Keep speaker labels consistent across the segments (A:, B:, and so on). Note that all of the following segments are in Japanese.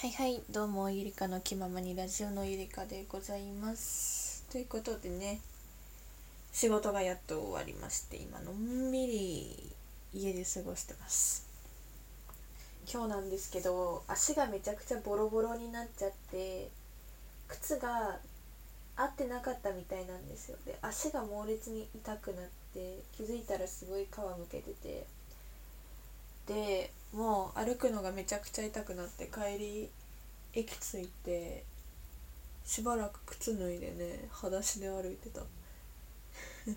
A: はいはいどうもゆりかの気ままにラジオのゆりかでございます。ということでね仕事がやっと終わりまして今のんびり家で過ごしてます。今日なんですけど足がめちゃくちゃボロボロになっちゃって靴が合ってなかったみたいなんですよ。で足が猛烈に痛くなって気づいたらすごい皮むけてて。でもう歩くのがめちゃくちゃ痛くなって帰り駅着いてしばらく靴脱いでね裸足で歩いてた。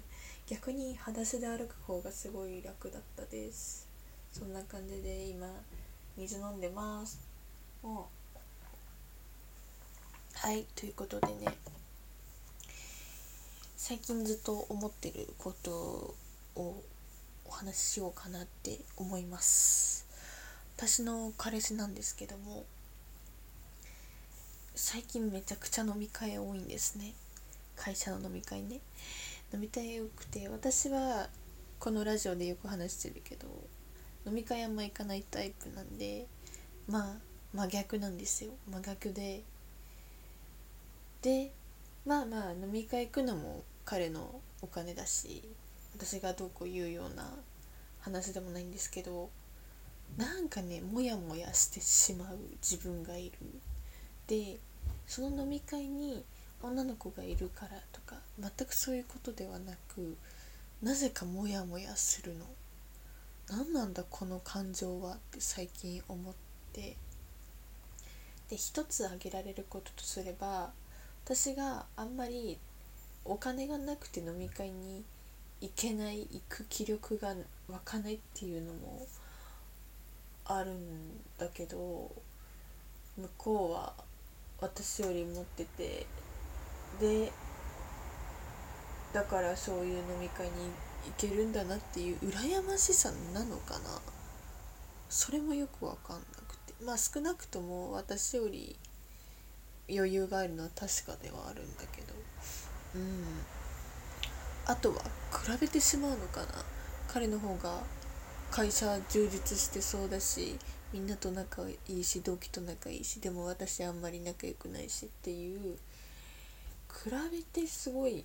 A: 逆に裸足で歩く方がすごい楽だったです。そんな感じで今水飲んでます。もうはいということでね。最近ずっと思ってることをお話ししようかなって思います。私の彼氏なんですけども最近めちゃくちゃ飲み会多いんですね。会社の飲み会ね。飲み会多くて私はこのラジオでよく話してるけど飲み会あんま行かないタイプなんでまあ真逆なんですよ。真逆で。でまあまあ飲み会行くのも彼のお金だし私がどうこう言うような話でもないんですけどなんかねモヤモヤしてしまう自分がいる。でその飲み会に女の子がいるからとか全くそういうことではなくなぜかモヤモヤするの。何なんだこの感情はって最近思って。で一つ挙げられることとすれば私があんまりお金がなくて飲み会に行けない行く気力が湧かないっていうのもあるんだけど向こうは私より持っててでだからそういう飲み会に行けるんだなっていう羨ましさなのかな。それもよく分かんなくて。まあ少なくとも私より余裕があるのは確かではあるんだけど。うん。あとは比べてしまうのかな。彼の方が会社充実してそうだしみんなと仲いいし同期と仲いいしでも私あんまり仲良くないしっていう比べてすごい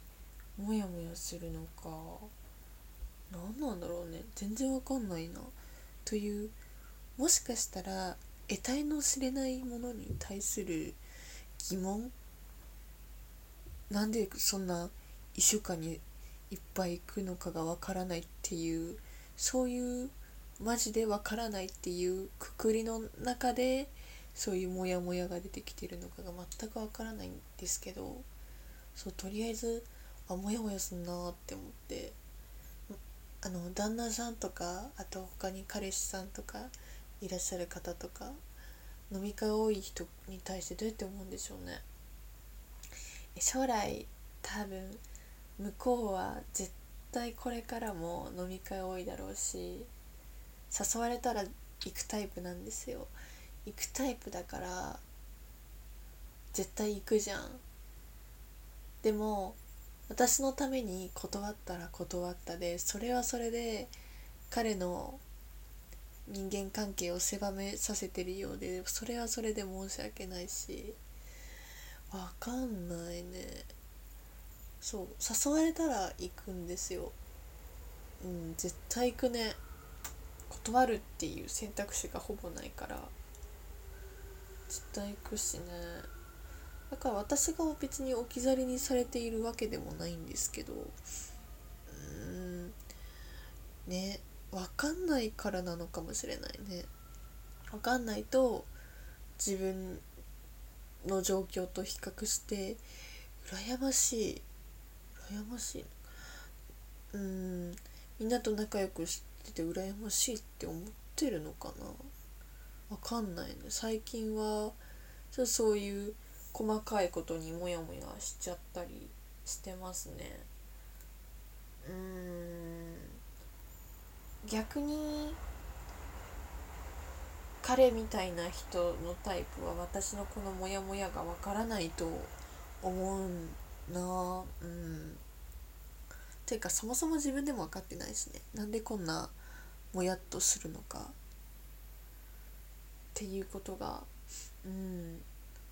A: モヤモヤするのか何なんだろうね全然わかんないなというもしかしたら得体の知れないものに対する疑問なんでそんな1週間にいっぱい行くのかがわからないっていうそういうマジでわからないっていうくくりの中でそういうモヤモヤが出てきてるのかが全くわからないんですけどそうとりあえずあモヤモヤすんなって思ってあの旦那さんとかあと他に彼氏さんとかいらっしゃる方とか飲み会多い人に対してどうやって思うんでしょうね。将来多分向こうは絶対これからも飲み会多いだろうし誘われたら行くタイプなんですよ。行くタイプだから絶対行くじゃん。でも私のために断ったら断ったでそれはそれで彼の人間関係を狭めさせてるようでそれはそれで申し訳ないし。わかんないね。そう誘われたら行くんですよ。うん絶対行くね。断るっていう選択肢がほぼないから。絶対行くしね。だから私が別に置き去りにされているわけでもないんですけど。うんね分かんないからなのかもしれないね。分かんないと自分の状況と比較して羨ましい。羨ましい。うん。みんなと仲良くしてて羨ましいって思ってるのかな。わかんないね。最近はそういう細かいことにモヤモヤしちゃったりしてますね。うん。逆に彼みたいな人のタイプは私のこのモヤモヤがわからないと思うんなうん。ていうかそもそも自分でも分かってないしね。なんでこんなもやっとするのか。っていうことがうん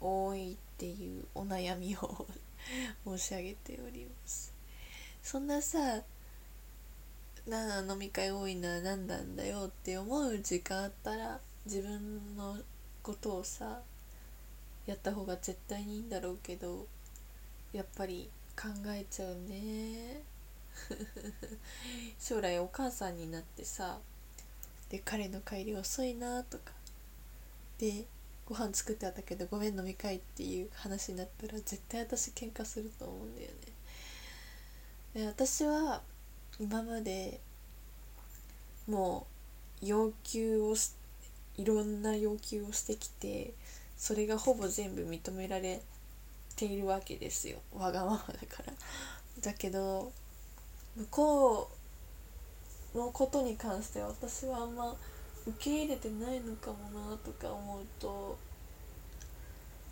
A: 多いっていうお悩みを 申し上げております。そんなさな飲み会多いな何なんだよって思う時間あったら自分のことをさやった方が絶対にいいんだろうけどやっぱり考えちゃうね。将来お母さんになってさで彼の帰り遅いなとか。でご飯作ってあったけどごめん飲み会っていう話になったら絶対私喧嘩すると思うんだよね。で私は今までもう要求をいろんな要求をしてきてそれがほぼ全部認められてているわけですよ。わがままだから。だけど向こうのことに関しては私はあんま受け入れてないのかもなとか思うと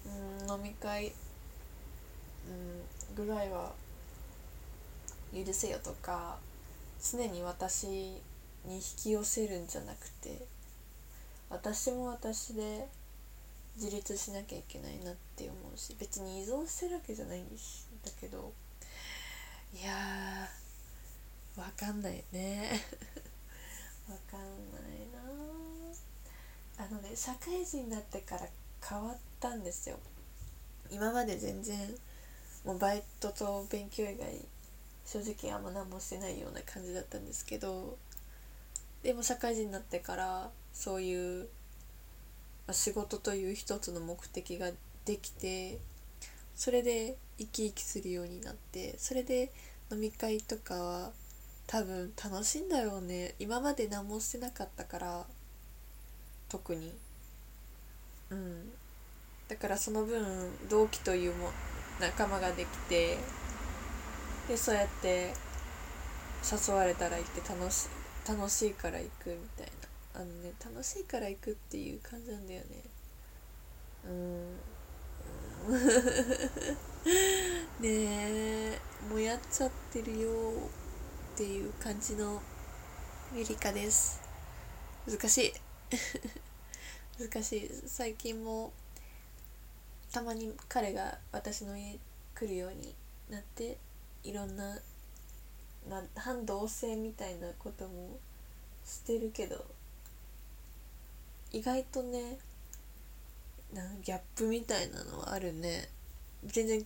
A: うん飲み会うんぐらいは許せよとか常に私に引き寄せるんじゃなくて私も私で自立しなきゃいけないなって思うし別に依存してるわけじゃないんだけどいやーわかんないね。わかんない なあのね社会人になってから変わったんですよ。今まで全然もうバイトと勉強以外正直あんま何もしてないような感じだったんですけどでも社会人になってからそういう、仕事という一つの目的ができてそれで生き生きするようになってそれで飲み会とかは多分楽しいんだろうね。今まで何もしてなかったから特に。うん。だからその分同期というも仲間ができてでそうやって誘われたら行って楽し楽しいから行くみたいな。あのね楽しいから行くっていう感じなんだよね。うん。ねえもやっちゃってるよっていう感じのゆりかです。難しい。難しい。最近もたまに彼が私の家来るようになっていろんなな反同性みたいなこともしてるけど意外とねなギャップみたいなのはあるね。全然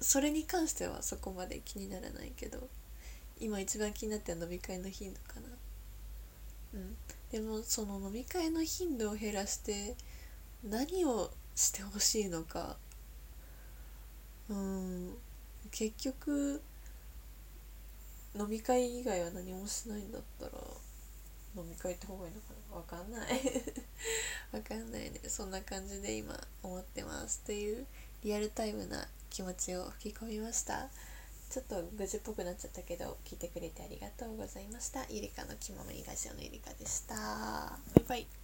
A: それに関してはそこまで気にならないけど今一番気になってる飲み会の頻度かな。うん。でもその飲み会の頻度を減らして何をしてほしいのか。うん。結局飲み会以外は何もしないんだったら飲み会行って方がいいのかな。わかんない。そんな感じで今思ってますというリアルタイムな気持ちを吹き込みました。ちょっと愚痴っぽくなっちゃったけど聞いてくれてありがとうございました。ゆりかの気ままにラジオのゆりかでした。バイバイ。